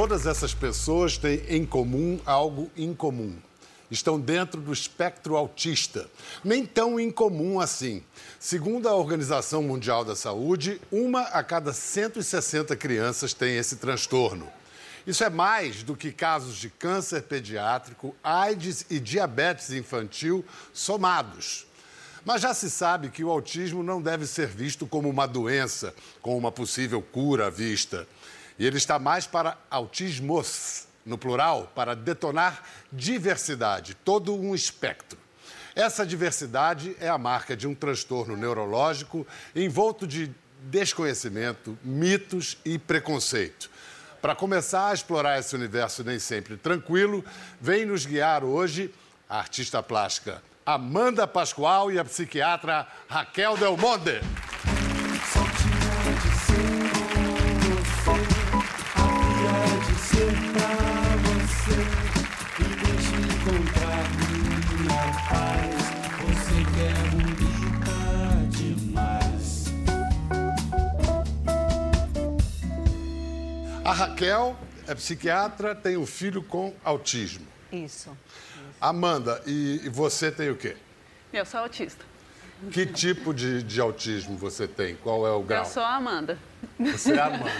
Todas essas pessoas têm em comum algo incomum. Estão dentro do espectro autista. Nem tão incomum assim. Segundo a Organização Mundial da Saúde, uma a cada 160 crianças tem esse transtorno. Isso é mais do que casos de câncer pediátrico, AIDS e diabetes infantil somados. Mas já se sabe que o autismo não deve ser visto como uma doença, com uma possível cura à vista. E ele está mais para autismos, no plural, para detonar diversidade, todo um espectro. Essa diversidade é a marca de um transtorno neurológico envolto de desconhecimento, mitos e preconceito. Para começar a explorar esse universo nem sempre tranquilo, vem nos guiar hoje a artista plástica Amanda Pascoal e a psiquiatra Raquel Del Monde. A Raquel é psiquiatra, tem um filho com autismo. Isso. Amanda, e, e você tem o quê? Eu sou autista. Que tipo de, de autismo você tem? Qual é o grau? Eu sou a Amanda. Você é a Amanda.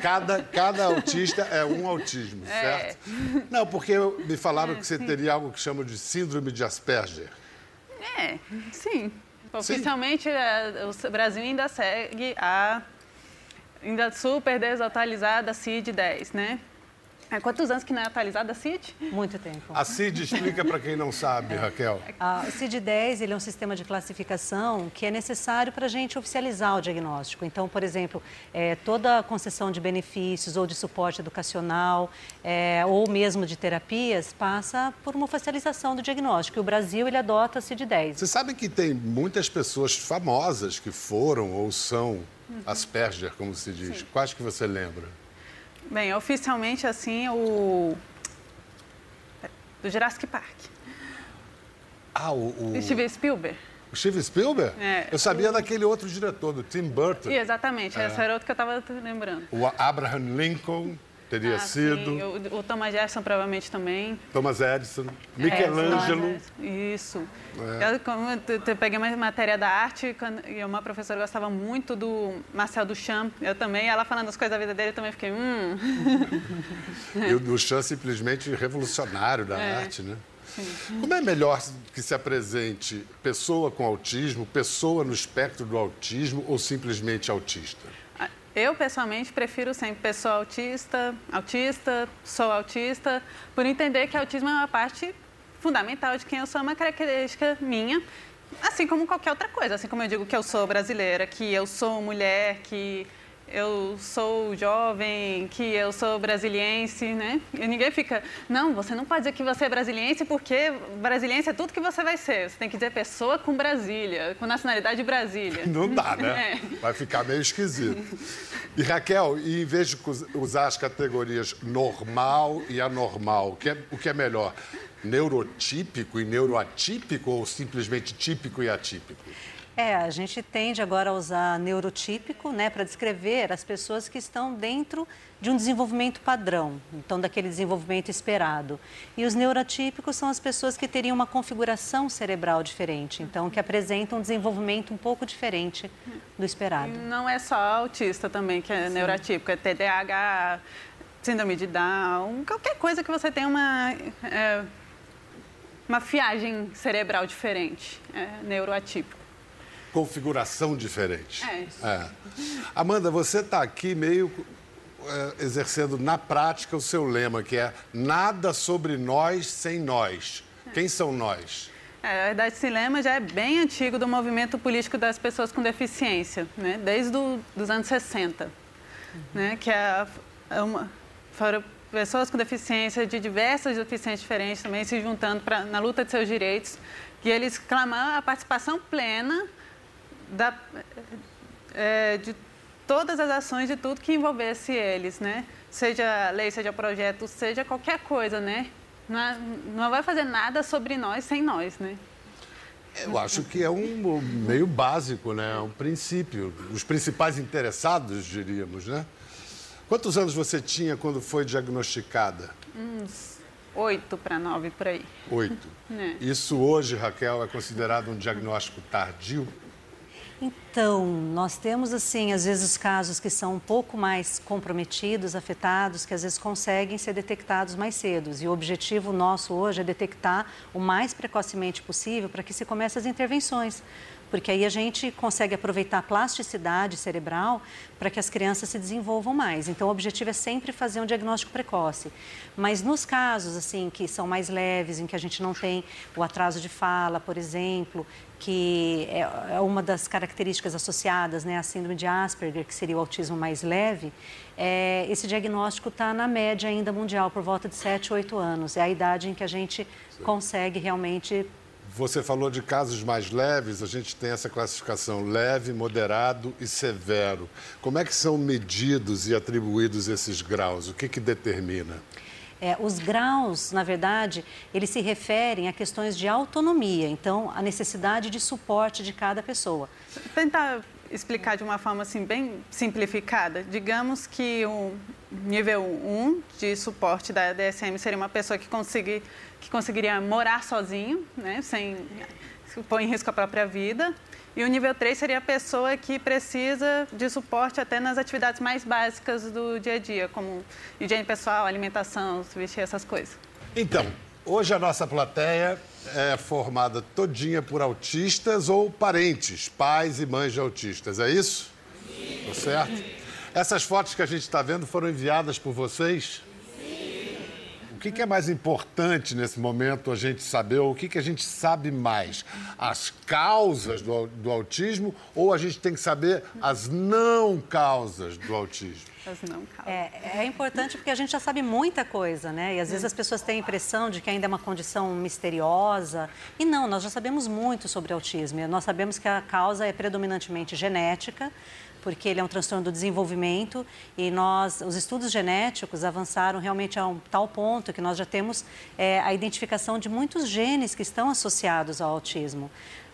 Cada, cada autista é um autismo, É. certo? Não, porque me falaram que você teria algo que chamam de síndrome de Asperger. É, sim. Oficialmente, é, o Brasil ainda segue a ainda super desatualizada CID-10, né? Há quantos anos que não é atualizada a CID? Muito tempo. A CID explica para quem não sabe, Raquel. Ah, o CID-10 ele é um sistema de classificação que é necessário para a gente oficializar o diagnóstico. Então, por exemplo, é, toda a concessão de benefícios ou de suporte educacional é, ou mesmo de terapias passa por uma oficialização do diagnóstico. E o Brasil ele adota a CID-10. Você sabe que tem muitas pessoas famosas que foram ou são Asperger, como se diz. Quais que você lembra? Bem, oficialmente, assim, o... Do Jurassic Park. Ah, o, o... Steven Spielberg. o Steven Spielberg? É. Eu sabia daquele outro diretor, do Tim Burton. E, exatamente, essa era outra que eu estava lembrando. O Abraham Lincoln teria Ah, sido. sim, o, o Thomas Jefferson provavelmente também. Thomas Edison. É, Michelangelo. Jefferson, Isso. É. Eu, como eu, peguei uma matéria da arte e uma professora gostava muito do Marcel Duchamp. Eu também, ela falando as coisas da vida dele, eu também fiquei, hum. E o Duchamp simplesmente revolucionário da É. arte, né? Como é melhor que se apresente pessoa com autismo, pessoa no espectro do autismo ou simplesmente autista? Eu, pessoalmente, prefiro sempre pessoa autista, autista, sou autista, por entender que autismo é uma parte fundamental de quem eu sou, é uma característica minha, assim como qualquer outra coisa. Assim como eu digo que eu sou brasileira, que eu sou mulher, que eu sou jovem, que eu sou brasiliense, né? E ninguém fica, não, você não pode dizer que você é brasiliense porque brasiliense é tudo que você vai ser. Você tem que dizer pessoa com Brasília, com nacionalidade de Brasília. Não dá, né? É. Vai ficar meio esquisito. E Raquel, e em vez de usar as categorias normal e anormal, o que é, o que é melhor? Neurotípico e neuroatípico ou simplesmente típico e atípico? É, a gente tende agora a usar neurotípico, né, para descrever as pessoas que estão dentro de um desenvolvimento padrão, então daquele desenvolvimento esperado. E os neurotípicos são as pessoas que teriam uma configuração cerebral diferente, então que apresentam um desenvolvimento um pouco diferente do esperado. Não é só autista também que é neurotípico, é TDAH, síndrome de Down, qualquer coisa que você tenha uma, é, uma fiagem cerebral diferente, é neuroatípico. Configuração diferente. É isso. É. Amanda, você está aqui meio é, exercendo na prática o seu lema, que é nada sobre nós sem nós. Quem são nós? É, na verdade, esse lema já é bem antigo do movimento político das pessoas com deficiência, né? desde os anos 60. Né? Que é, é uma, foram pessoas com deficiência, de diversas deficiências diferentes também, se juntando pra, na luta de seus direitos. E eles clamaram a participação plena da, é, de todas as ações, de tudo que envolvesse eles, né? Seja lei, seja projeto, seja qualquer coisa, né? Não, é- não vai fazer nada sobre nós sem nós, né? Eu acho que é um meio básico, né? Um princípio. Os principais interessados, diríamos, né? Quantos anos você tinha quando foi diagnosticada? Uns oito para nove, por aí. Oito. É. Isso hoje, Raquel, é considerado um diagnóstico tardio? Então, nós temos, assim, às vezes casos que são um pouco mais comprometidos, afetados, que às vezes conseguem ser detectados mais cedo. E o objetivo nosso hoje é detectar o mais precocemente possível para que se comece as intervenções porque aí a gente consegue aproveitar a plasticidade cerebral para que as crianças se desenvolvam mais. Então, o objetivo é sempre fazer um diagnóstico precoce. Mas nos casos, assim, que são mais leves, em que a gente não tem o atraso de fala, por exemplo, que é, é uma das características associadas né, à síndrome de Asperger, que seria o autismo mais leve, é, esse diagnóstico está na média ainda mundial, por volta de 7, 8 anos. É a idade em que a gente consegue realmente você falou de casos mais leves, a gente tem essa classificação leve, moderado e severo. Como é que são medidos e atribuídos esses graus? O que, que determina? É, os graus, na verdade, eles se referem a questões de autonomia, então a necessidade de suporte de cada pessoa. Tentar explicar de uma forma assim bem simplificada. Digamos que o nível 1 de suporte da DSM seria uma pessoa que conseguir que conseguiria morar sozinho, né, sem pôr em risco a própria vida. E o nível 3 seria a pessoa que precisa de suporte até nas atividades mais básicas do dia a dia, como higiene pessoal, alimentação, vestir essas coisas. Então, hoje a nossa plateia é formada todinha por autistas ou parentes, pais e mães de autistas, é isso? Sim. Tá certo? Essas fotos que a gente está vendo foram enviadas por vocês? O que, que, é mais importante nesse momento a gente saber, ou o que, que a gente sabe mais? As causas do, do autismo ou a gente tem que saber as não causas do autismo? Não. É, é importante porque a gente já sabe muita coisa, né? E às vezes as pessoas têm a impressão de que ainda é uma condição misteriosa. E não, nós já sabemos muito sobre autismo. Nós sabemos que a causa é predominantemente genética, porque ele é um transtorno do desenvolvimento e nós, os estudos genéticos avançaram realmente a um tal ponto que nós já temos é, a identificação de muitos genes que estão associados ao autismo.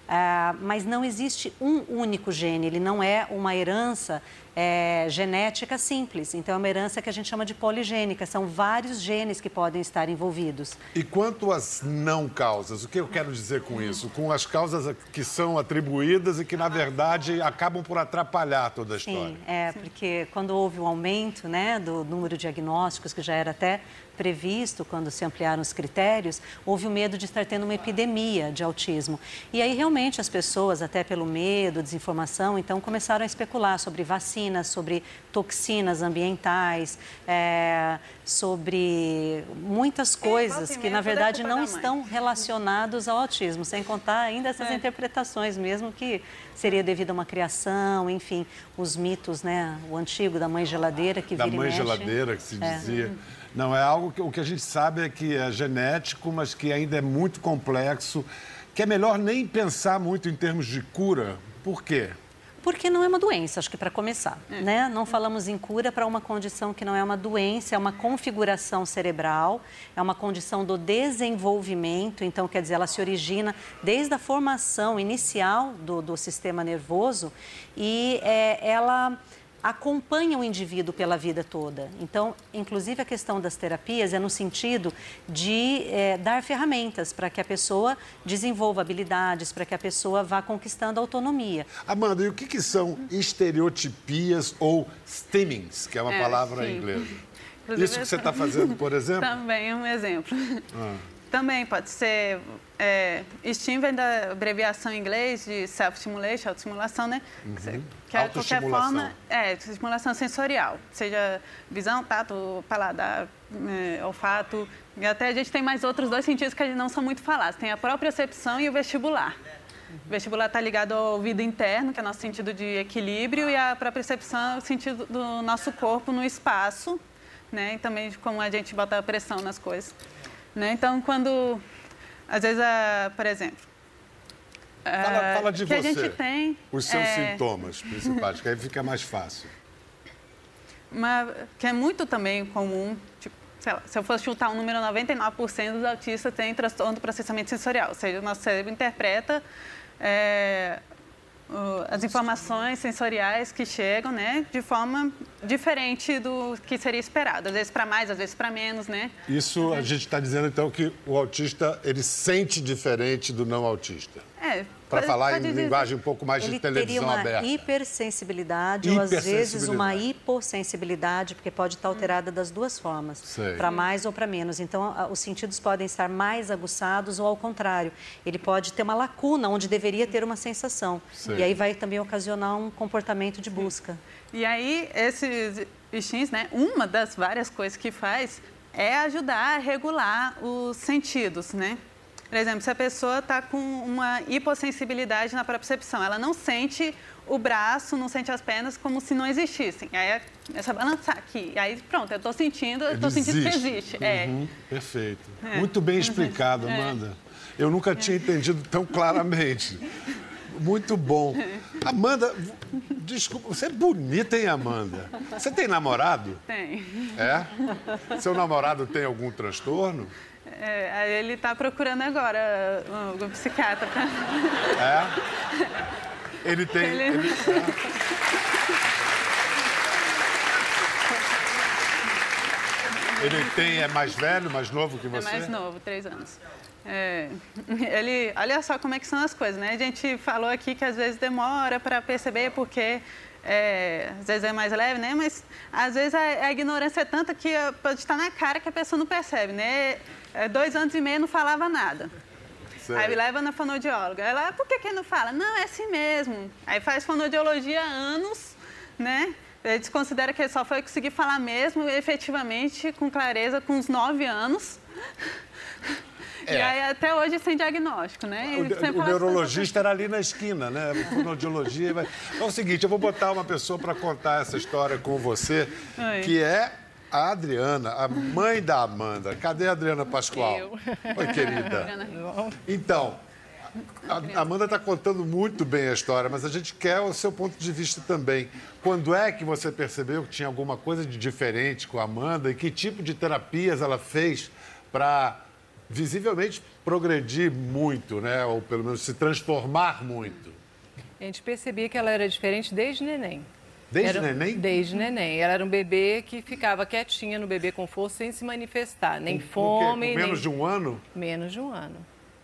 Ah, mas não existe um único gene, ele não é uma herança é, genética simples. Então, é uma herança que a gente chama de poligênica. São vários genes que podem estar envolvidos. E quanto às não causas, o que eu quero dizer com isso? Com as causas que são atribuídas e que, na verdade, acabam por atrapalhar toda a história. Sim, é, porque quando houve o aumento né, do número de diagnósticos, que já era até previsto quando se ampliaram os critérios, houve o medo de estar tendo uma epidemia de autismo. E aí, realmente, as pessoas, até pelo medo, desinformação, então começaram a especular sobre sobre toxinas ambientais, é, sobre muitas coisas que, na verdade, não estão relacionados ao autismo, sem contar ainda essas é. interpretações mesmo que seria devido a uma criação, enfim, os mitos, né? O antigo da mãe geladeira que vira Da mãe mexe. geladeira que se é. dizia. Não, é algo que o que a gente sabe é que é genético, mas que ainda é muito complexo, que é melhor nem pensar muito em termos de cura. Por quê? Porque não é uma doença, acho que para começar, é. né? Não falamos em cura para uma condição que não é uma doença, é uma configuração cerebral, é uma condição do desenvolvimento, então quer dizer, ela se origina desde a formação inicial do, do sistema nervoso e é, ela acompanha o indivíduo pela vida toda. Então, inclusive a questão das terapias é no sentido de é, dar ferramentas para que a pessoa desenvolva habilidades, para que a pessoa vá conquistando autonomia. Amanda, e o que, que são estereotipias ou stimmings, que é uma é, palavra sim. inglesa? Isso que você está fazendo, por exemplo? Também é um exemplo. Ah. Também pode ser. É, STEAM vem da abreviação em inglês de self-stimulation, autoestimulação, né? Uhum. Que é, qualquer forma, é, estimulação sensorial, seja visão, tato, paladar, é, olfato. E até a gente tem mais outros dois sentidos que não são muito falados. Tem a própria percepção e o vestibular. O vestibular está ligado ao ouvido interno, que é nosso sentido de equilíbrio, e a própria percepção é o sentido do nosso corpo no espaço, né? E também de como a gente bota a pressão nas coisas. Né? Então, quando, às vezes, uh, por exemplo... Fala, fala de que você, a gente tem, os seus é... sintomas principais, que aí fica mais fácil. Uma, que é muito também comum, tipo, lá, se eu fosse chutar um número, 99% dos autistas têm transtorno do processamento sensorial, ou seja, o nosso cérebro interpreta é, as informações sensoriais que chegam, né, de forma diferente do que seria esperado. Às vezes para mais, às vezes para menos, né? Isso a gente está dizendo então que o autista ele sente diferente do não autista. É, para falar em linguagem um pouco mais de televisão aberta. Ele teria uma hipersensibilidade ou, às vezes, uma hipossensibilidade, porque pode estar alterada das duas formas, para mais ou para menos. Então, os sentidos podem estar mais aguçados ou, ao contrário, ele pode ter uma lacuna onde deveria ter uma sensação. Sei. E aí vai também ocasionar um comportamento de busca. E aí, esses bichinhos, né, uma das várias coisas que faz é ajudar a regular os sentidos, né? Por exemplo, se a pessoa está com uma hipossensibilidade na percepção, ela não sente o braço, não sente as pernas como se não existissem. Aí começa a balançar aqui. Aí pronto, eu estou sentindo, eu estou sentindo que existe. É. Uhum, é. Perfeito. É. Muito bem explicado, é. Amanda. Eu nunca tinha entendido tão claramente. Muito bom. Amanda, desculpa, você é bonita, hein, Amanda? Você tem namorado? Tem. É? Seu namorado tem algum transtorno? É, ele está procurando agora um, psiquiatra. Pra... É? Ele tem. Ele... Ele... Ele tem, é mais velho, mais novo que você? É mais novo, três anos. É, ele, olha só como é que são as coisas, né? A gente falou aqui que às vezes demora para perceber porque é, às vezes é mais leve, né? Mas às vezes a, a ignorância é tanta que pode estar na cara que a pessoa não percebe, né? É, dois anos e meio não falava nada. Sério? Aí me leva na fonoaudióloga. Ela, por que, que não fala? Não, é assim mesmo. Aí faz fonoaudiologia há anos, né? Desconsidera que ele só foi conseguir falar mesmo, efetivamente, com clareza, com uns nove anos. É. E aí, até hoje, sem diagnóstico, né? O, o neurologista era ali na esquina, né? Fonoaudiologia. Vai... Então é o seguinte, eu vou botar uma pessoa para contar essa história com você, Oi. que é a Adriana, a mãe da Amanda. Cadê a Adriana Pascoal? Eu. Oi, querida. Então, a Amanda está contando muito bem a história, mas a gente quer o seu ponto de vista também. Quando é que você percebeu que tinha alguma coisa de diferente com a Amanda e que tipo de terapias ela fez para visivelmente progredir muito, né? Ou pelo menos se transformar muito? A gente percebia que ela era diferente desde neném. Desde era, neném? Desde neném. Ela era um bebê que ficava quietinha no bebê com força sem se manifestar. Nem com, fome. Com menos nem... de um ano? Menos de um ano.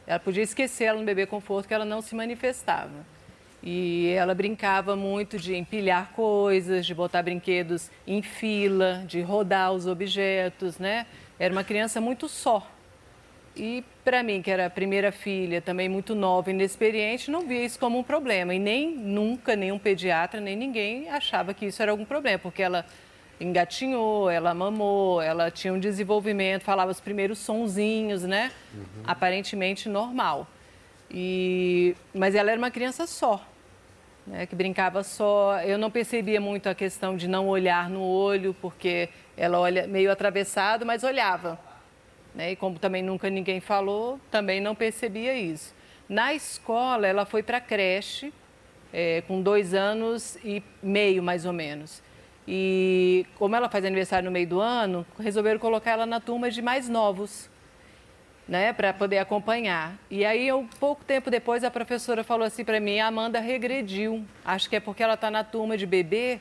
Ela podia esquecer ela no bebê conforto que ela não se manifestava. E ela brincava muito de empilhar coisas, de botar brinquedos em fila, de rodar os objetos, né? Era uma criança muito só. E para mim, que era a primeira filha, também muito nova e inexperiente, não via isso como um problema. E nem nunca nenhum pediatra, nem ninguém achava que isso era algum problema, porque ela engatinhou, ela mamou, ela tinha um desenvolvimento, falava os primeiros sonzinhos, né? Uhum. Aparentemente normal. E... Mas ela era uma criança só, né? que brincava só. Eu não percebia muito a questão de não olhar no olho, porque ela olha meio atravessado, mas olhava. Né? E como também nunca ninguém falou, também não percebia isso. Na escola, ela foi para a creche, é, com dois anos e meio, mais ou menos. E como ela faz aniversário no meio do ano, resolveram colocar ela na turma de mais novos, né, para poder acompanhar. E aí, um pouco tempo depois, a professora falou assim para mim: a Amanda regrediu. Acho que é porque ela está na turma de bebê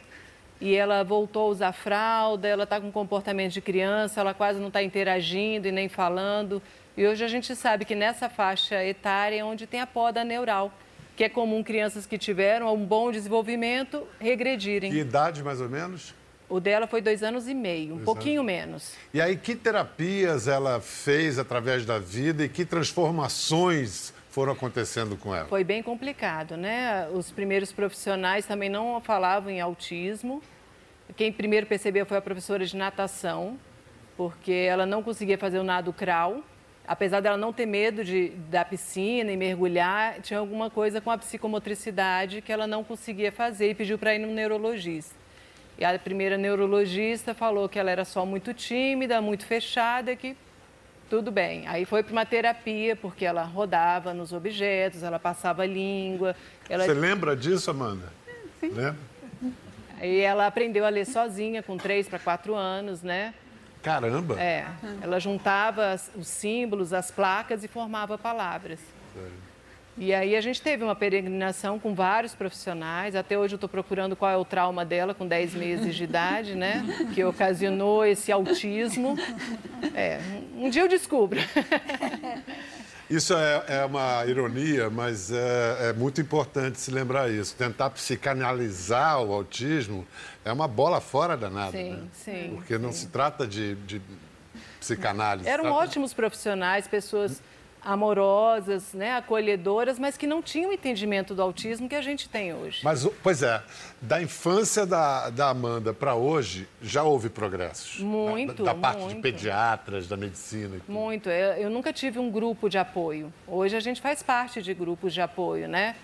e ela voltou a usar fralda, ela está com comportamento de criança, ela quase não está interagindo e nem falando. E hoje a gente sabe que nessa faixa etária é onde tem a poda neural, que é comum crianças que tiveram um bom desenvolvimento regredirem. Que idade, mais ou menos? O dela foi dois anos e meio, um dois pouquinho anos. menos. E aí, que terapias ela fez através da vida e que transformações foram acontecendo com ela? Foi bem complicado, né? Os primeiros profissionais também não falavam em autismo. Quem primeiro percebeu foi a professora de natação, porque ela não conseguia fazer o nado crawl. Apesar dela não ter medo de, da piscina e mergulhar, tinha alguma coisa com a psicomotricidade que ela não conseguia fazer e pediu para ir no neurologista. E a primeira neurologista falou que ela era só muito tímida, muito fechada, que tudo bem. Aí foi para uma terapia, porque ela rodava nos objetos, ela passava língua. Ela... Você lembra disso, Amanda? Sim. Lembra? E ela aprendeu a ler sozinha, com três para quatro anos, né? Caramba! É. Ela juntava os símbolos, as placas e formava palavras. E aí a gente teve uma peregrinação com vários profissionais. Até hoje eu estou procurando qual é o trauma dela com 10 meses de idade, né? Que ocasionou esse autismo. É, um dia eu descubro. Isso é, é, uma ironia, mas é, é, muito importante se lembrar isso. Tentar psicanalizar o autismo é uma bola fora danada. Sim, né? sim. Porque não se trata de, de psicanálise. Eram trata... ótimos profissionais, pessoas amorosas, né, acolhedoras, mas que não tinham o entendimento do autismo que a gente tem hoje. Mas, pois é, da infância da, da Amanda para hoje, já houve progressos? Muito, Da, da parte muito. de pediatras, da medicina e tudo. Muito. Eu, eu nunca tive um grupo de apoio. Hoje a gente faz parte de grupos de apoio, né?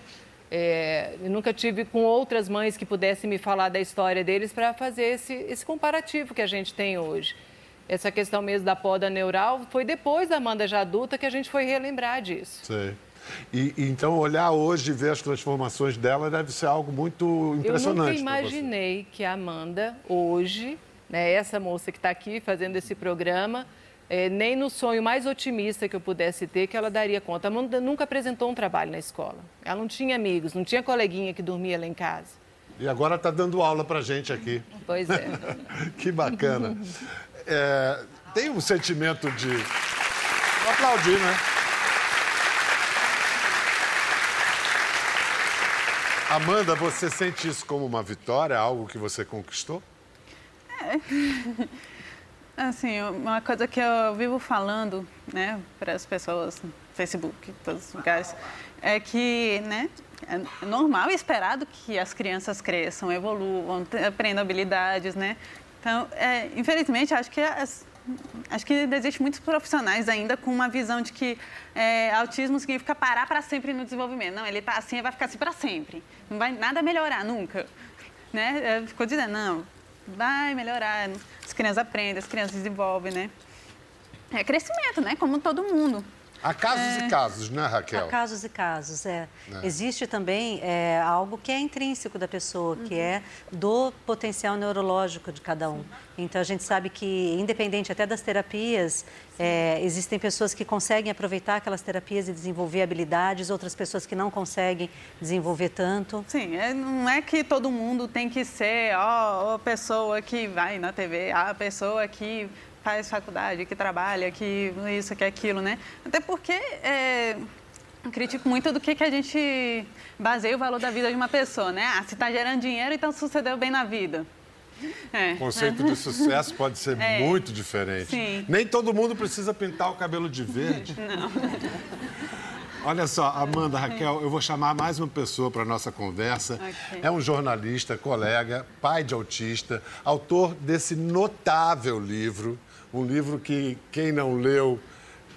É, eu nunca tive com outras mães que pudessem me falar da história deles para fazer esse, esse comparativo que a gente tem hoje essa questão mesmo da poda neural, foi depois da Amanda já adulta que a gente foi relembrar disso. Sei. E, e, então olhar hoje e ver as transformações dela deve ser algo muito impressionante. Eu nunca imaginei que a Amanda hoje, né, essa moça que está aqui fazendo esse programa, é, nem no sonho mais otimista que eu pudesse ter que ela daria conta. A Amanda nunca apresentou um trabalho na escola. Ela não tinha amigos, não tinha coleguinha que dormia lá em casa. E agora está dando aula para gente aqui. Pois é. que bacana. É, tem um sentimento de. Vou aplaudir, né? Amanda, você sente isso como uma vitória, algo que você conquistou? É. Assim, uma coisa que eu vivo falando, né, para as pessoas no Facebook, em todos os lugares, é que, né, é normal e esperado que as crianças cresçam, evoluam, aprendam habilidades, né? Então, é, infelizmente, acho que as, acho que existem muitos profissionais ainda com uma visão de que é, autismo significa parar para sempre no desenvolvimento. Não, ele está assim vai ficar assim para sempre. Não vai nada melhorar nunca. Né? Ficou dizendo, não, vai melhorar. As crianças aprendem, as crianças desenvolvem, né? É crescimento, né? Como todo mundo. Há casos é... e casos, né, Raquel? Há casos e casos, é. é. Existe também é, algo que é intrínseco da pessoa, que uhum. é do potencial neurológico de cada um. Então, a gente sabe que, independente até das terapias, é, existem pessoas que conseguem aproveitar aquelas terapias e desenvolver habilidades, outras pessoas que não conseguem desenvolver tanto. Sim, é, não é que todo mundo tem que ser ó, a pessoa que vai na TV, a pessoa que faz faculdade, que trabalha, que isso, que aquilo, né? Até porque é, eu critico muito do que, que a gente baseia o valor da vida de uma pessoa, né? Ah, se está gerando dinheiro, então sucedeu bem na vida. É. O conceito de sucesso pode ser é. muito diferente. Sim. Nem todo mundo precisa pintar o cabelo de verde. Não. Olha só, Amanda, Raquel, eu vou chamar mais uma pessoa para a nossa conversa. Okay. É um jornalista, colega, pai de autista, autor desse notável livro, um livro que quem não leu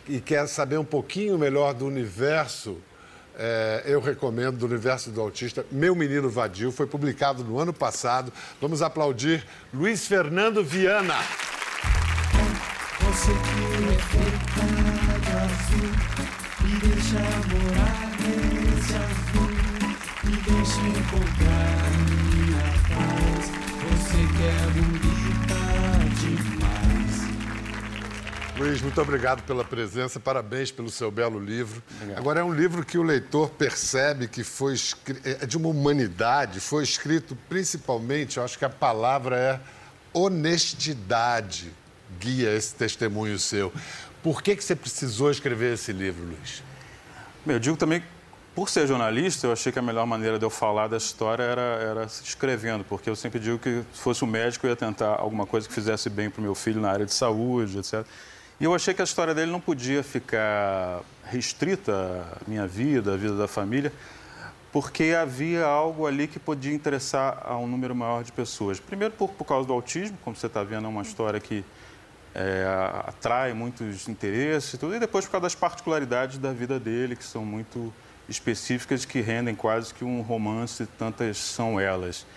e quer saber um pouquinho melhor do universo, é, eu recomendo, do universo do autista, Meu Menino Vadio, foi publicado no ano passado. Vamos aplaudir Luiz Fernando Viana. Você que é feita azul, me deixa morar nesse azul, me deixa encontrar minha paz. Você é bonita demais. Luiz, muito obrigado pela presença, parabéns pelo seu belo livro. Obrigado. Agora, é um livro que o leitor percebe que foi é de uma humanidade, foi escrito principalmente, eu acho que a palavra é honestidade, guia esse testemunho seu. Por que, que você precisou escrever esse livro, Luiz? Bem, eu digo também, por ser jornalista, eu achei que a melhor maneira de eu falar da história era, era escrevendo, porque eu sempre digo que se fosse um médico, eu ia tentar alguma coisa que fizesse bem para o meu filho na área de saúde, etc. E eu achei que a história dele não podia ficar restrita à minha vida, à vida da família, porque havia algo ali que podia interessar a um número maior de pessoas. Primeiro, por, por causa do autismo, como você está vendo, é uma história que é, atrai muitos interesses e tudo, e depois por causa das particularidades da vida dele, que são muito específicas, que rendem quase que um romance, tantas são elas.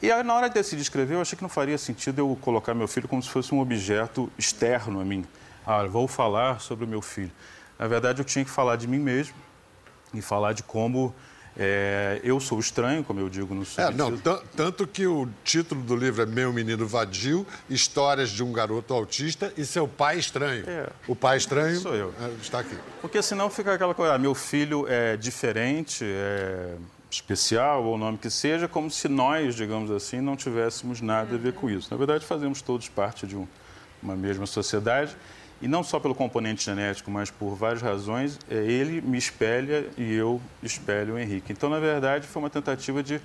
E aí, na hora de decidir escrever, eu achei que não faria sentido eu colocar meu filho como se fosse um objeto externo a mim ah, vou falar sobre o meu filho. Na verdade, eu tinha que falar de mim mesmo e falar de como É, eu sou estranho, como eu digo no é, não, Tanto que o título do livro é Meu Menino Vadio, Histórias de um Garoto Autista e Seu Pai Estranho. É. O pai estranho sou eu. É, está aqui. Porque senão fica aquela coisa, ah, meu filho é diferente, é especial ou o nome que seja, como se nós, digamos assim, não tivéssemos nada a ver com isso. Na verdade, fazemos todos parte de um, uma mesma sociedade e não só pelo componente genético, mas por várias razões, é, ele me espelha e eu espelho o Henrique. Então, na verdade, foi uma tentativa de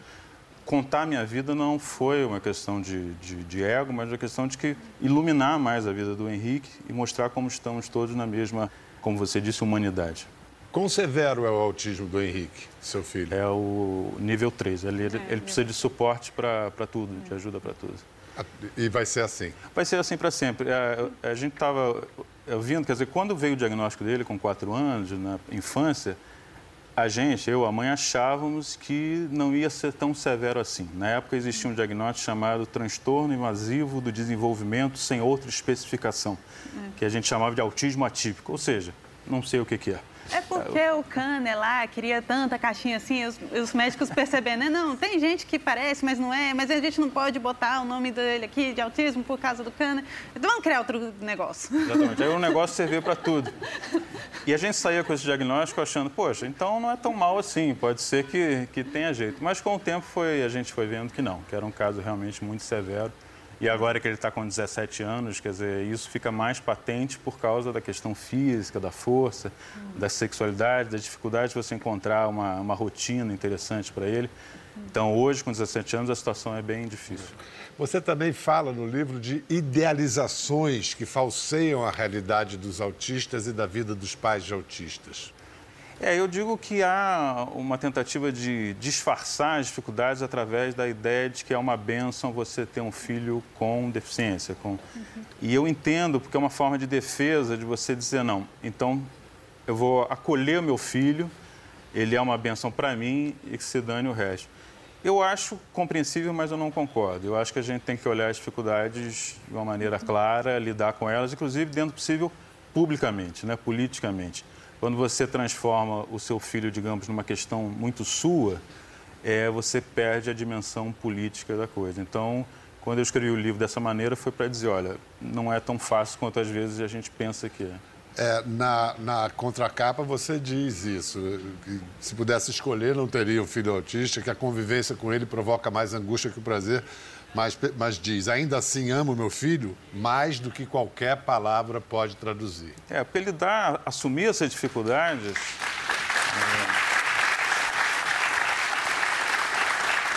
contar minha vida, não foi uma questão de, de, de ego, mas uma questão de que iluminar mais a vida do Henrique e mostrar como estamos todos na mesma, como você disse, humanidade. Quão severo é o autismo do Henrique, seu filho? É o nível 3. Ele, ele, ele precisa de suporte para tudo, de ajuda para tudo. E vai ser assim? Vai ser assim para sempre. A, é, a gente estava ouvindo, quer dizer, quando veio o diagnóstico dele com quatro anos, na infância, a gente, eu, a mãe, achávamos que não ia ser tão severo assim. Na época existia um diagnóstico chamado transtorno invasivo do desenvolvimento sem outra especificação, é. que a gente chamava de autismo atípico, ou seja, não sei o que, que é. É porque o Kanner lá queria tanta caixinha assim, os, os médicos percebendo, né? Não, tem gente que parece, mas não é, mas a gente não pode botar o nome dele aqui de autismo por causa do Kanner. Então vamos criar outro negócio. Exatamente. Aí o negócio serviu para tudo. E a gente saía com esse diagnóstico achando, poxa, então não é tão mal assim, pode ser que, que tenha jeito. Mas com o tempo foi, a gente foi vendo que não, que era um caso realmente muito severo. E agora que ele está com 17 anos, quer dizer, isso fica mais patente por causa da questão física, da força, uhum. da sexualidade, da dificuldade de você encontrar uma, uma rotina interessante para ele. Então, hoje, com 17 anos, a situação é bem difícil. Você também fala no livro de idealizações que falseiam a realidade dos autistas e da vida dos pais de autistas. É, eu digo que há uma tentativa de disfarçar as dificuldades através da ideia de que é uma benção você ter um filho com deficiência. Com... Uhum. E eu entendo, porque é uma forma de defesa de você dizer, não, então eu vou acolher o meu filho, ele é uma benção para mim e que se dane o resto. Eu acho compreensível, mas eu não concordo. Eu acho que a gente tem que olhar as dificuldades de uma maneira clara, lidar com elas, inclusive dentro possível publicamente, né, politicamente. Quando você transforma o seu filho, digamos, numa questão muito sua, é, você perde a dimensão política da coisa. Então, quando eu escrevi o livro dessa maneira, foi para dizer, olha, não é tão fácil quanto às vezes a gente pensa que é. É, na, na contracapa você diz isso. Se pudesse escolher, não teria um filho autista, que a convivência com ele provoca mais angústia que o prazer mas, mas diz: ainda assim amo meu filho mais do que qualquer palavra pode traduzir. É, porque ele dá, assumir essas dificuldades.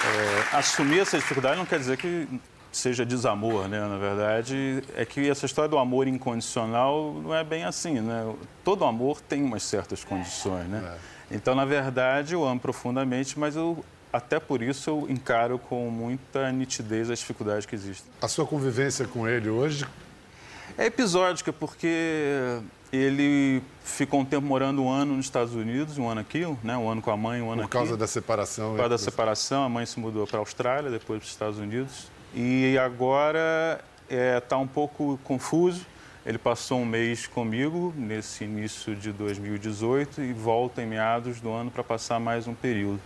É, é, assumir essa dificuldade não quer dizer que seja desamor, né? Na verdade, é que essa história do amor incondicional não é bem assim, né? Todo amor tem umas certas condições, né? É. Então, na verdade, eu amo profundamente, mas eu até por isso eu encaro com muita nitidez as dificuldades que existem. A sua convivência com ele hoje? É episódica, porque ele ficou um tempo morando um ano nos Estados Unidos, um ano aqui, né? um ano com a mãe, um ano aqui. Por causa da separação. Por causa da separação, a mãe se mudou para a Austrália, depois para os Estados Unidos. E agora está é, tá um pouco confuso. Ele passou um mês comigo nesse início de 2018 e volta em meados do ano para passar mais um período.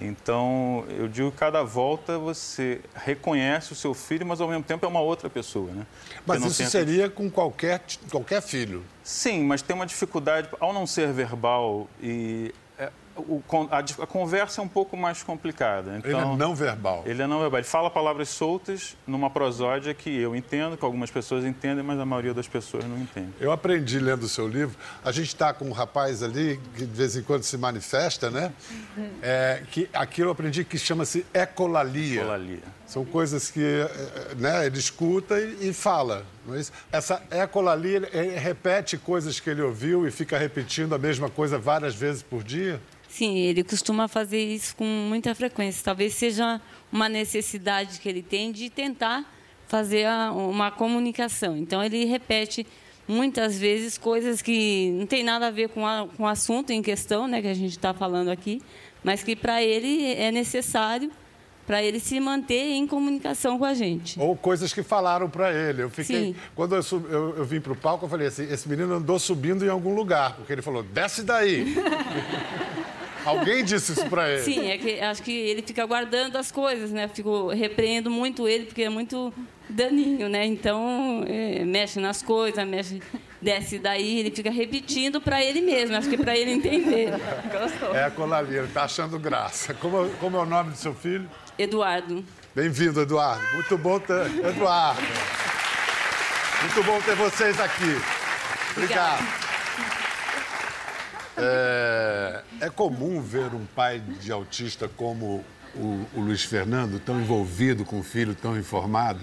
Então, eu digo que cada volta você reconhece o seu filho, mas ao mesmo tempo é uma outra pessoa, né? Mas isso tenta... seria com qualquer, qualquer filho? Sim, mas tem uma dificuldade, ao não ser verbal e o, a, a, conversa é um pouco mais complicada. Então, ele é então, não verbal. Ele é não verbal. Ele fala palavras soltas numa prosódia que eu entendo, que algumas pessoas entendem, mas a maioria das pessoas não entende. Eu aprendi lendo o seu livro. A gente está com um rapaz ali que de vez em quando se manifesta, né? É, que aquilo eu aprendi que chama-se ecolalia. Ecolalia. São coisas que é, né, ele escuta e, e fala. É Essa ecolalia, ele repete coisas que ele ouviu e fica repetindo a mesma coisa várias vezes por dia? Sim, ele costuma fazer isso com muita frequência. Talvez seja uma necessidade que ele tem de tentar fazer uma comunicação. Então, ele repete muitas vezes coisas que não tem nada a ver com, a, com o assunto em questão, né, que a gente está falando aqui, mas que para ele é necessário para ele se manter em comunicação com a gente. Ou coisas que falaram para ele. Eu fiquei, Sim. quando eu, eu, eu vim para o palco, eu falei assim: esse menino andou subindo em algum lugar, porque ele falou: desce daí. Alguém disse isso para ele? Sim, é que acho que ele fica guardando as coisas, né? Fico repreendo muito ele porque é muito daninho, né? Então é, mexe nas coisas, mexe, desce daí, ele fica repetindo para ele mesmo. Acho que para ele entender. Gostou? É a Colalia, ele tá achando graça. Como, como é o nome do seu filho? Eduardo. Bem-vindo, Eduardo. Muito bom ter. Eduardo. Muito bom ter vocês aqui. Obrigado. É, é comum ver um pai de autista como o, o Luiz Fernando, tão envolvido com o filho, tão informado?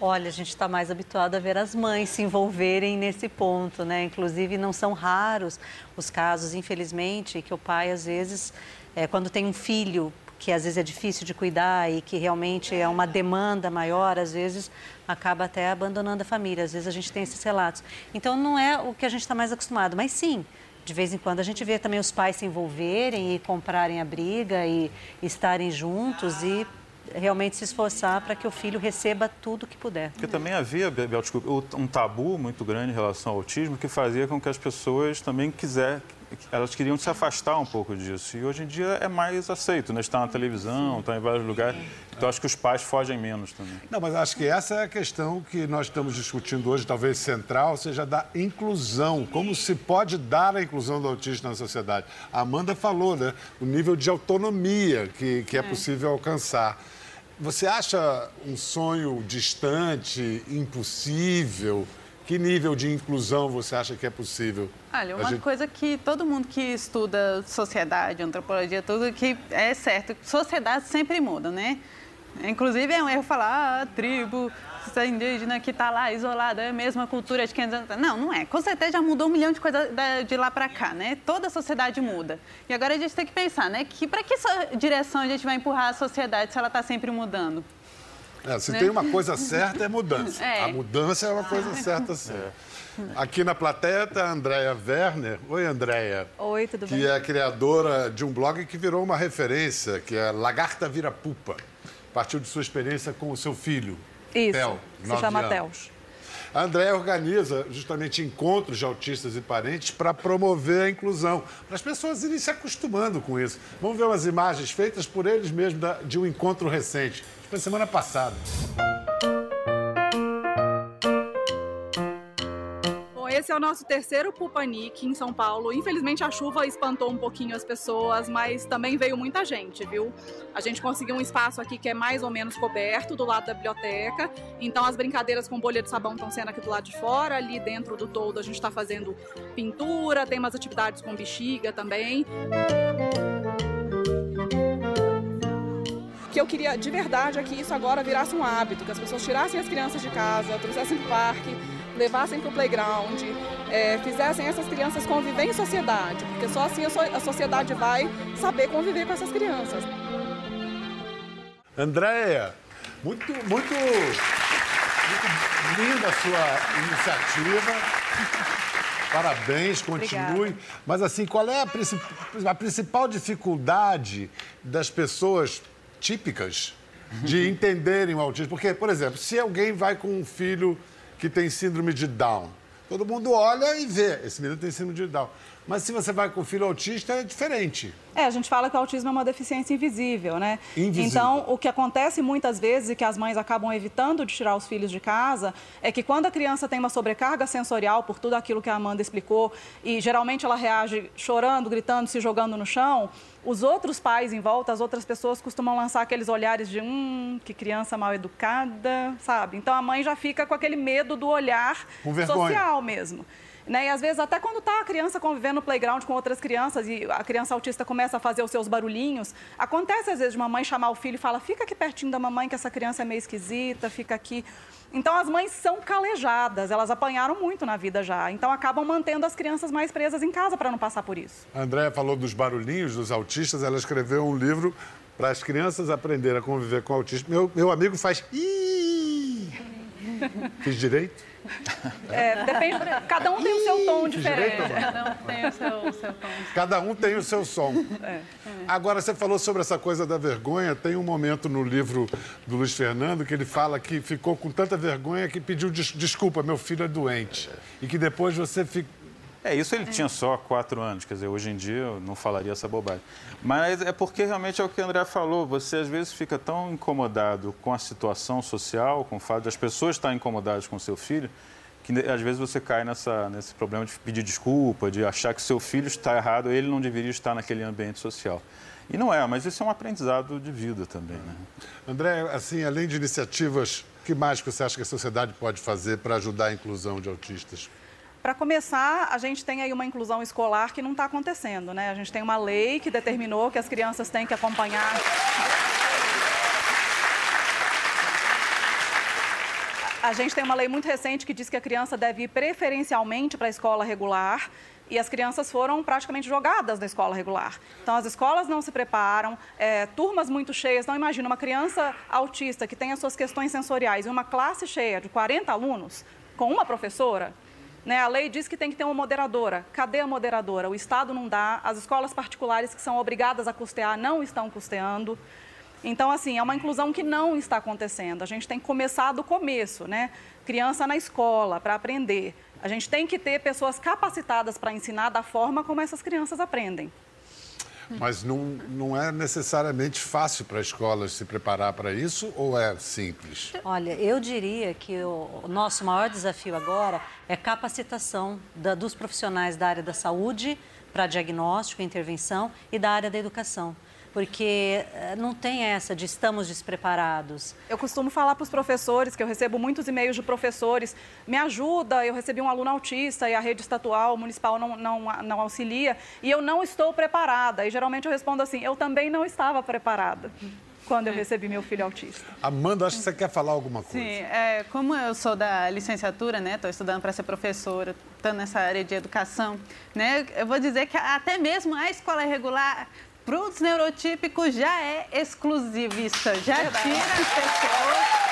Olha, a gente está mais habituado a ver as mães se envolverem nesse ponto, né? Inclusive, não são raros os casos, infelizmente, que o pai, às vezes, é, quando tem um filho que às vezes é difícil de cuidar e que realmente é uma demanda maior, às vezes acaba até abandonando a família. Às vezes a gente tem esses relatos. Então, não é o que a gente está mais acostumado, mas sim, de vez em quando a gente vê também os pais se envolverem e comprarem a briga e estarem juntos e realmente se esforçar para que o filho receba tudo que puder. Porque também havia, Bel, desculpa, um tabu muito grande em relação ao autismo que fazia com que as pessoas também quiser, elas queriam se afastar um pouco disso. E hoje em dia é mais aceito, né? Está na televisão, está em vários lugares. Então acho que os pais fogem menos também. Não, mas acho que essa é a questão que nós estamos discutindo hoje, talvez central, seja da inclusão. Como se pode dar a inclusão do autista na sociedade? A Amanda falou, né? O nível de autonomia que, que é possível alcançar. Você acha um sonho distante, impossível? Que nível de inclusão você acha que é possível? Olha, uma gente- coisa que todo mundo que estuda sociedade, antropologia, tudo que é certo, sociedade sempre muda, né? Inclusive é um erro falar, ah, tribo indígena que está lá isolada, é a mesma cultura de 500 anos. Não, não é. Com certeza já mudou um milhão de coisas de lá para cá, né? Toda a sociedade muda. E agora a gente tem que pensar, né? Que para que direção a gente vai empurrar a sociedade se ela está sempre mudando? É, se tem uma coisa certa, é mudança. É. A mudança é uma coisa certa, sim. Aqui na plateia está a Andrea Werner. Oi, Andrea. Oi, tudo que bem? é criadora de um blog que virou uma referência, que é Lagarta Vira Pupa. Partiu de sua experiência com o seu filho, Isso, Theo, se chama anos. Teus. A Andréia organiza justamente encontros de autistas e parentes para promover a inclusão, para as pessoas irem se acostumando com isso. Vamos ver umas imagens feitas por eles mesmos de um encontro recente. Foi semana passada. Esse é o nosso terceiro Pupanic em São Paulo. Infelizmente a chuva espantou um pouquinho as pessoas, mas também veio muita gente, viu? A gente conseguiu um espaço aqui que é mais ou menos coberto do lado da biblioteca. Então as brincadeiras com bolha de sabão estão sendo aqui do lado de fora. Ali dentro do todo a gente está fazendo pintura, tem umas atividades com bexiga também. Que eu queria de verdade é que isso agora virasse um hábito, que as pessoas tirassem as crianças de casa, trouxessem para o parque, levassem para o playground, é, fizessem essas crianças conviver em sociedade, porque só assim a, so- a sociedade vai saber conviver com essas crianças. Andréia, muito, muito, muito linda a sua iniciativa. Parabéns, continue. Mas assim, qual é a, princip- a principal dificuldade das pessoas típicas de entenderem o autismo? Porque, por exemplo, se alguém vai com um filho que tem síndrome de Down, todo mundo olha e vê, esse menino tem síndrome de Down. Mas se você vai com um filho autista, é diferente. É, a gente fala que o autismo é uma deficiência invisível, né? Invisível. Então, o que acontece muitas vezes e que as mães acabam evitando de tirar os filhos de casa é que quando a criança tem uma sobrecarga sensorial por tudo aquilo que a Amanda explicou e geralmente ela reage chorando, gritando, se jogando no chão, os outros pais em volta, as outras pessoas costumam lançar aqueles olhares de hum, que criança mal educada, sabe? Então a mãe já fica com aquele medo do olhar social mesmo. Né? E às vezes, até quando está a criança convivendo no playground com outras crianças e a criança autista começa a fazer os seus barulhinhos, acontece às vezes de uma mãe chamar o filho e fala: fica aqui pertinho da mamãe, que essa criança é meio esquisita, fica aqui. Então, as mães são calejadas, elas apanharam muito na vida já. Então, acabam mantendo as crianças mais presas em casa para não passar por isso. A Andréia falou dos barulhinhos dos autistas, ela escreveu um livro para as crianças aprenderem a conviver com autismo. Meu, meu amigo faz. Fiz direito? É, depende, cada um tem o seu tom direito, diferente. Cada um tem o seu, o seu tom. Cada um tem o seu som. Agora, você falou sobre essa coisa da vergonha. Tem um momento no livro do Luiz Fernando que ele fala que ficou com tanta vergonha que pediu des- desculpa, meu filho é doente. E que depois você fi- É, isso ele é. tinha só quatro anos, quer dizer, hoje em dia eu não falaria essa bobagem. Mas é porque realmente é o que o André falou, você às vezes fica tão incomodado com a situação social, com o fato de as pessoas estarem incomodadas com o seu filho, que às vezes você cai nessa, nesse problema de pedir desculpa, de achar que seu filho está errado, ele não deveria estar naquele ambiente social. E não é, mas isso é um aprendizado de vida também. Né? André, assim, além de iniciativas, que mais que você acha que a sociedade pode fazer para ajudar a inclusão de autistas? Para começar, a gente tem aí uma inclusão escolar que não está acontecendo, né? A gente tem uma lei que determinou que as crianças têm que acompanhar. A gente tem uma lei muito recente que diz que a criança deve ir preferencialmente para a escola regular e as crianças foram praticamente jogadas da escola regular. Então, as escolas não se preparam, é, turmas muito cheias. Não imagina uma criança autista que tem as suas questões sensoriais e uma classe cheia de 40 alunos com uma professora. Né? A lei diz que tem que ter uma moderadora. Cadê a moderadora? O Estado não dá, as escolas particulares que são obrigadas a custear não estão custeando. Então, assim, é uma inclusão que não está acontecendo. A gente tem que começar do começo, né? Criança na escola, para aprender. A gente tem que ter pessoas capacitadas para ensinar da forma como essas crianças aprendem. Mas não, não é necessariamente fácil para escolas se preparar para isso ou é simples? Olha, eu diria que o, nosso maior desafio agora é capacitação da, dos profissionais da área da saúde para diagnóstico, intervenção e da área da educação porque eh, não tem essa de estamos despreparados. Eu costumo falar para os professores, que eu recebo muitos e-mails de professores, me ajuda, eu recebi um aluno autista e a rede estatual municipal não, não, não auxilia e eu não estou preparada. E geralmente eu respondo assim, eu também não estava preparada quando eu recebi meu filho autista. Amanda, acho que você quer falar alguma coisa. Sim, é, como eu sou da licenciatura, né, estou estudando para ser professora, estou nessa área de educação, né, eu vou dizer que até mesmo a escola regular para os neurotípicos já é exclusivista, já tira as pessoas.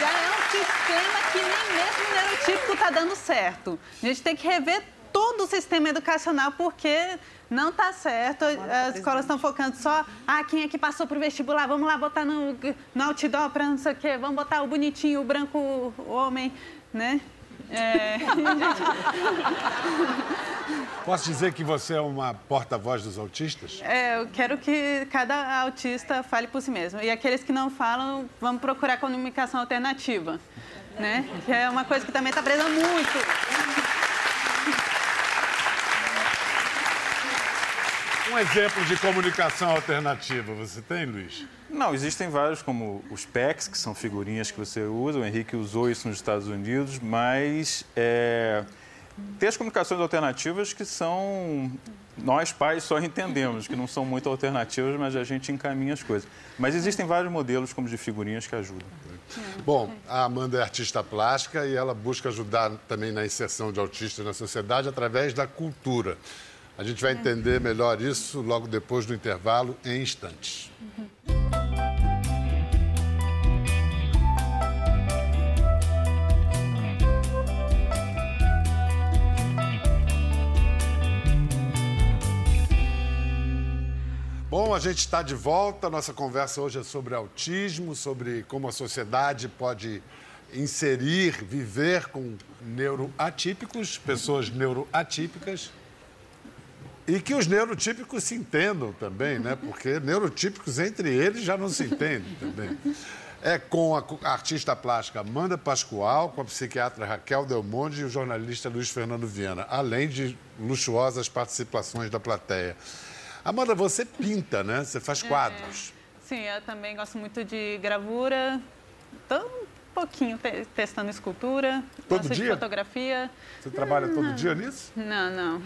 Já é um sistema que nem mesmo o neurotípico está dando certo. A gente tem que rever todo o sistema educacional porque não está certo. As escolas estão focando só, ah, quem é que passou para o vestibular? Vamos lá botar no, no outdoor para não sei o quê, vamos botar o bonitinho, o branco, o homem, né? É... Posso dizer que você é uma porta-voz dos autistas? É, eu quero que cada autista fale por si mesmo. E aqueles que não falam, vamos procurar comunicação alternativa, né? Que é uma coisa que também está presa muito. Um exemplo de comunicação alternativa você tem, Luiz? Não, existem vários, como os PECs, que são figurinhas que você usa. O Henrique usou isso nos Estados Unidos, mas é, tem as comunicações alternativas que são. Nós, pais, só entendemos, que não são muito alternativas, mas a gente encaminha as coisas. Mas existem vários modelos, como de figurinhas, que ajudam. Bom, a Amanda é artista plástica e ela busca ajudar também na inserção de autistas na sociedade através da cultura. A gente vai entender melhor isso logo depois do intervalo, em instantes. Bom, a gente está de volta. Nossa conversa hoje é sobre autismo, sobre como a sociedade pode inserir, viver com neuroatípicos, pessoas neuroatípicas e que os neurotípicos se entendam também, né? Porque neurotípicos entre eles já não se entendem também. É com a artista plástica Amanda Pascoal, com a psiquiatra Raquel Delmonte e o jornalista Luiz Fernando Viana, além de luxuosas participações da plateia. Amanda, você pinta, né? Você faz é. quadros. É, sim, eu também gosto muito de gravura. Estou um pouquinho testando escultura. Todo gosto dia? de fotografia. Você trabalha todo dia nisso? Não, não.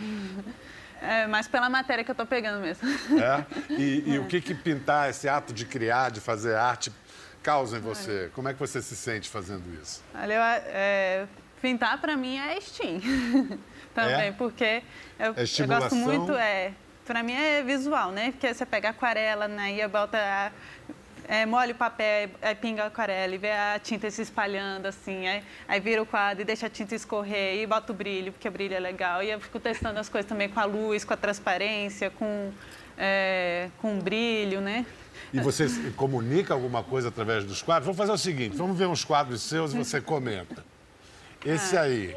É, mais pela matéria que eu estou pegando mesmo. É? E, e é. o que, que pintar, esse ato de criar, de fazer arte, causa em você? Como é que você se sente fazendo isso? Olha, eu, é, pintar para mim é Steam. Também, é? porque eu, é eu gosto muito, é, para mim é visual, né? Porque você pega aquarela, né? E bota é, molha o papel, aí pinga a aquarela e vê a tinta se espalhando, assim, aí, aí vira o quadro e deixa a tinta escorrer e bota o brilho, porque o brilho é legal. E eu fico testando as coisas também com a luz, com a transparência, com, é, com o brilho, né? E você comunica alguma coisa através dos quadros? Vamos fazer o seguinte, vamos ver uns quadros seus e você comenta. Esse aí.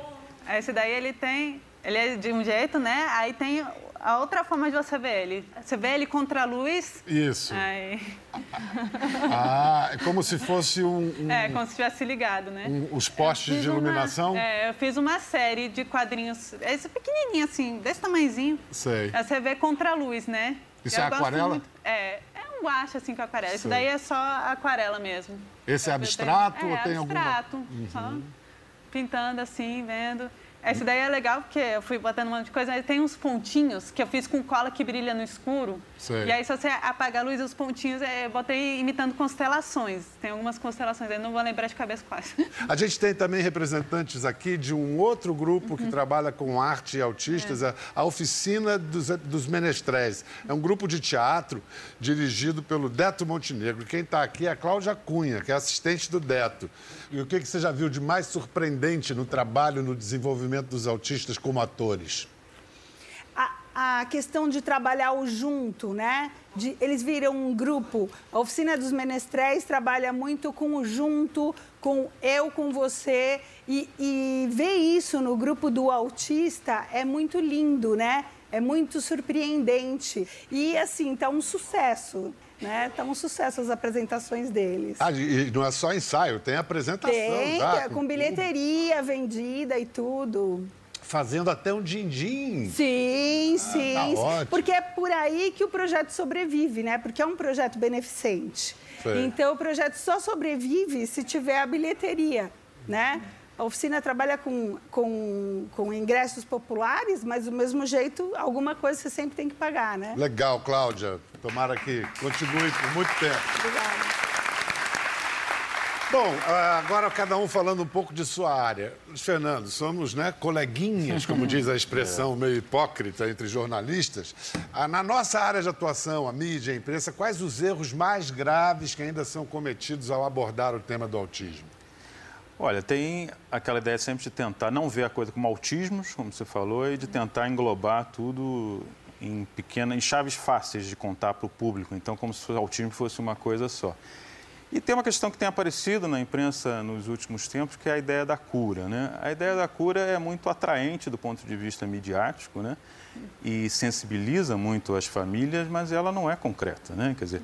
Esse daí ele tem. Ele é de um jeito, né? Aí tem a outra forma de você ver ele. Você vê ele contra a luz. Isso. Aí, Ah, é como se fosse um, um- é, como se tivesse ligado, né? um- os postes de uma- iluminação. é, eu fiz uma série de quadrinhos, esse pequenininho assim, desse tamanhozinho. Sei. Aí você vê contra a luz, né? Isso Eu é aquarela? muito- é, é um guache assim com aquarela. Sei. daí é só aquarela mesmo. Esse é abstrato tenho- ou é, tem alguma- Uhum. abstrato, só pintando assim, vendo. Esse daí é legal porque eu fui botando um monte de coisa, aí tem uns pontinhos que eu fiz com cola que brilha no escuro. Sei. E aí, se você apagar a luz, os pontinhos, é, eu botei imitando constelações. Tem algumas constelações aí, não vou lembrar de cabeça quais. A gente tem também representantes aqui de um outro grupo Uhum. que trabalha com arte e autistas, a- a Oficina dos, dos Menestréis. É um grupo de teatro dirigido pelo Deto Montenegro. Quem está aqui é a Cláudia Cunha, que é assistente do Deto. E o que, que você já viu de mais surpreendente no trabalho, no desenvolvimento dos autistas como atores? a, a questão de trabalhar o junto, né? De, eles viram um grupo. A oficina dos menestréis trabalha muito com o junto, com eu, com você. E, e ver isso no grupo do autista é muito lindo, né? É muito surpreendente. E, assim, tá um sucesso, né? Tá um sucesso as apresentações deles. Ah, e não é só ensaio, tem apresentação. Tem, já, com bilheteria vendida e tudo. Fazendo até um din-din. Sim, sim. tá ótimo. Porque é por aí que o projeto sobrevive, né? Porque é um projeto beneficente. Então o projeto só sobrevive se tiver a bilheteria, né? A oficina trabalha com, com, com ingressos populares, mas do mesmo jeito, alguma coisa você sempre tem que pagar, né? Legal, Cláudia. Tomara que continue por muito tempo. Obrigada. Bom, ah, agora cada um falando um pouco de sua área. Fernando, somos né, coleguinhas, como diz a expressão meio hipócrita entre jornalistas. Ah, Na nossa área de atuação, a mídia, a imprensa, quais os erros mais graves que ainda são cometidos ao abordar o tema do autismo? Olha, tem aquela ideia sempre de tentar não ver a coisa como autismos, como você falou, e de tentar englobar tudo em pequenas, em chaves fáceis de contar para o público. Então, como se o autismo fosse uma coisa só. E tem uma questão que tem aparecido na imprensa nos últimos tempos, que é a ideia da cura. Né? A ideia da cura é muito atraente do ponto de vista midiático, né? E sensibiliza muito as famílias, mas ela não é concreta, né? Quer dizer,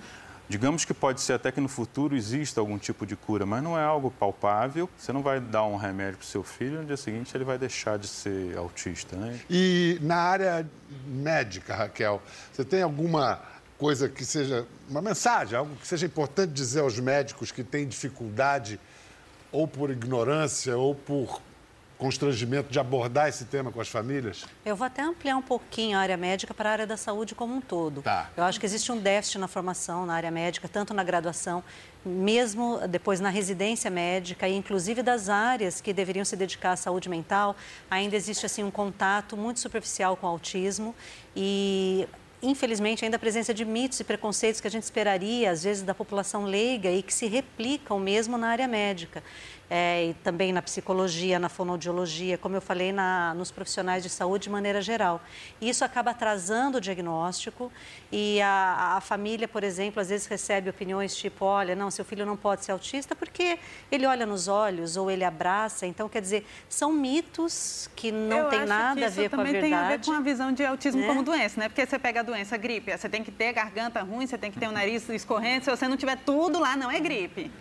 digamos que pode ser até que no futuro exista algum tipo de cura, mas não é algo palpável. Você não vai dar um remédio para o seu filho no dia seguinte ele vai deixar de ser autista, né? E na área médica, Raquel, você tem alguma coisa que seja, uma mensagem, algo que seja importante dizer aos médicos que têm dificuldade, ou por ignorância, ou por constrangimento, de abordar esse tema com as famílias? Eu vou até ampliar um pouquinho a área médica para a área da saúde como um todo. Tá. Eu acho que existe um déficit na formação na área médica, tanto na graduação, mesmo depois na residência médica e inclusive das áreas que deveriam se dedicar à saúde mental, ainda existe assim um contato muito superficial com o autismo e infelizmente ainda a presença de mitos e preconceitos que a gente esperaria às vezes da população leiga e que se replicam mesmo na área médica. É, e também na psicologia, na fonoaudiologia, como eu falei, na, nos profissionais de saúde de maneira geral. Isso acaba atrasando o diagnóstico e a, a família, por exemplo, às vezes recebe opiniões tipo, olha, não, seu filho não pode ser autista porque ele olha nos olhos ou ele abraça. Então, quer dizer, são mitos que não Eu tem nada a ver com a também verdade. tem a ver com a visão de autismo né? como doença, né? Porque você pega a doença gripe, você tem que ter garganta ruim, você tem que ter o nariz escorrendo. Se você não tiver tudo lá, não é gripe.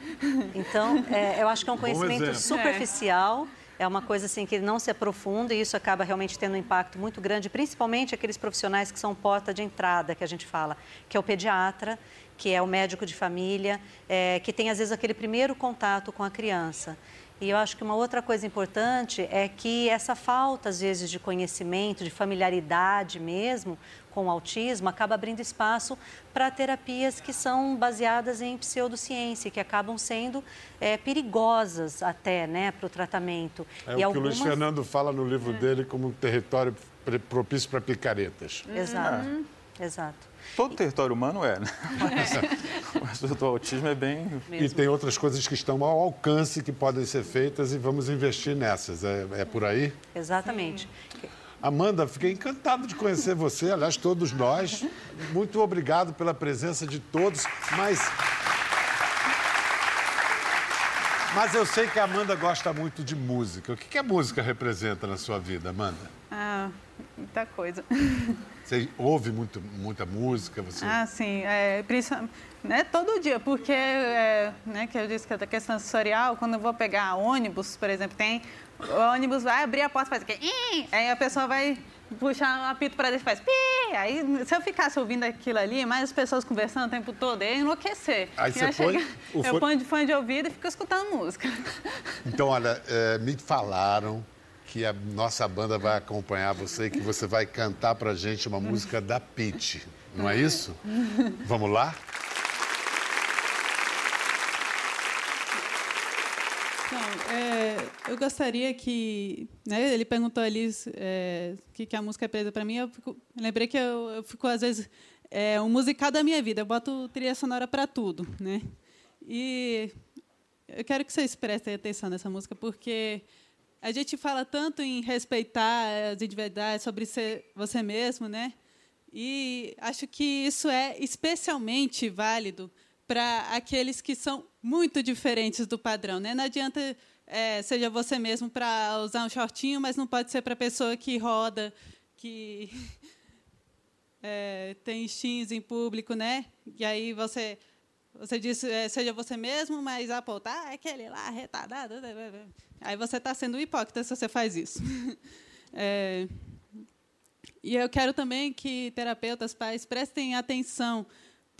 Então, é, eu acho que é um conhecimento superficial. É uma coisa assim que não se aprofunda e isso acaba realmente tendo um impacto muito grande, principalmente aqueles profissionais que são porta de entrada, que a gente fala, que é o pediatra, que é o médico de família, é, que tem às vezes aquele primeiro contato com a criança. E eu acho que uma outra coisa importante é que essa falta, às vezes, de conhecimento, de familiaridade mesmo com o autismo, acaba abrindo espaço para terapias que são baseadas em pseudociência, que acabam sendo é, perigosas até né, para o tratamento. É e o que o. Luiz Fernando fala no livro dele como um território propício para picaretas. Exato, exato. Todo território humano é, né? Mas, mas o do autismo é bem... E tem outras coisas que estão ao alcance que podem ser feitas e vamos investir nessas. É, é por aí? Exatamente. Amanda, fiquei encantado de conhecer você, aliás, todos nós. Muito obrigado pela presença de todos, mas Mas eu sei que a Amanda gosta muito de música. O que, que a música representa na sua vida, Amanda? Ah, muita coisa. Você ouve muito, muita música? Você... Ah, sim. É, né, todo dia, porque, é, né, que eu disse que é da questão sensorial, quando eu vou pegar ônibus, por exemplo, tem... O ônibus vai abrir a porta, faz aqui, aí a pessoa vai puxar um apito para dentro, faz pi. Aí, se eu ficasse ouvindo aquilo ali, mais as pessoas conversando o tempo todo, eu ia enlouquecer. Aí você põe. Eu fone... ponho de fone de ouvido e fico escutando música. Então, olha, é, me falaram que a nossa banda vai acompanhar você e que você vai cantar pra gente uma música da Pete. Não é isso? Vamos lá? Então, é, eu gostaria que. Né, ele perguntou ali é, que, que a música é presa para mim. Eu, fico, lembrei que eu, eu fico, às vezes, é, um musical da minha vida. Eu boto trilha sonora para tudo. Né? E eu quero que vocês prestem atenção nessa música, porque a gente fala tanto em respeitar as individualidades, sobre ser você mesmo, né? E acho que isso é especialmente válido para aqueles que são muito diferentes do padrão, né? Não adianta é, seja você mesmo para usar um shortinho, mas não pode ser para a pessoa que roda, que é, tem jeans em público, né? E aí você você diz é, seja você mesmo, mas apontar ah, aquele lá retardado. Aí você está sendo hipócrita se você faz isso. É, e eu quero também que terapeutas, pais, prestem atenção,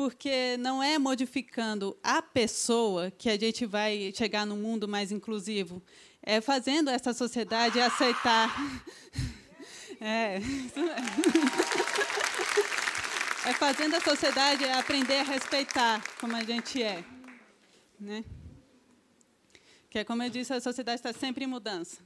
porque não é modificando a pessoa que a gente vai chegar num mundo mais inclusivo. É fazendo essa sociedade aceitar. É. É fazendo a sociedade aprender a respeitar como a gente é. Né? Que é como eu disse, a sociedade está sempre em mudança.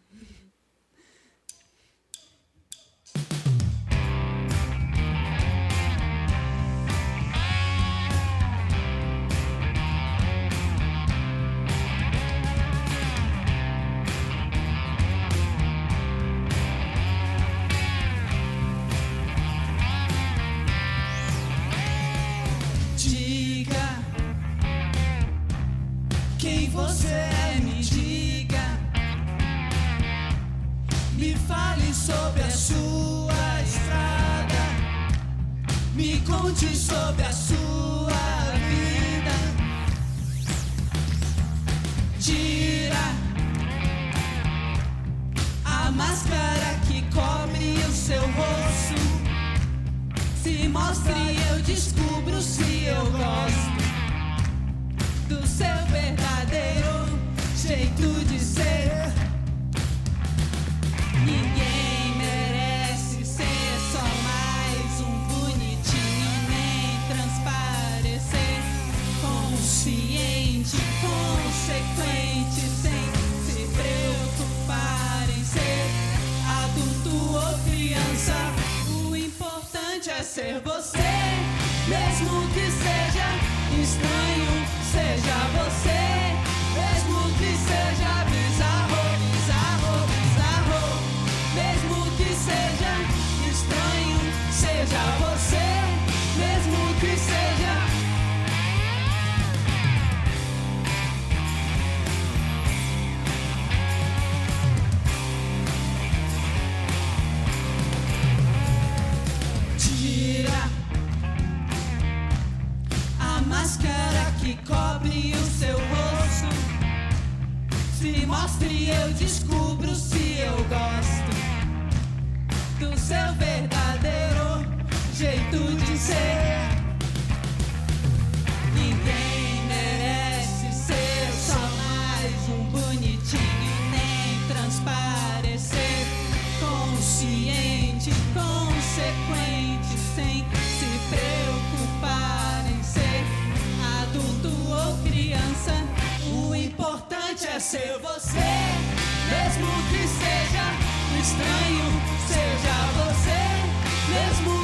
sobre a sua estrada. Me conte sobre a sua vida. Tira a máscara que cobre o seu rosto. Se mostre, eu descubro se eu gosto do seu verdadeiro jeito de ser. Você descobre o seu rosto. Se mostre, eu descubro se eu gosto do seu verdadeiro jeito de ser. ser você, mesmo que seja estranho, seja você, mesmo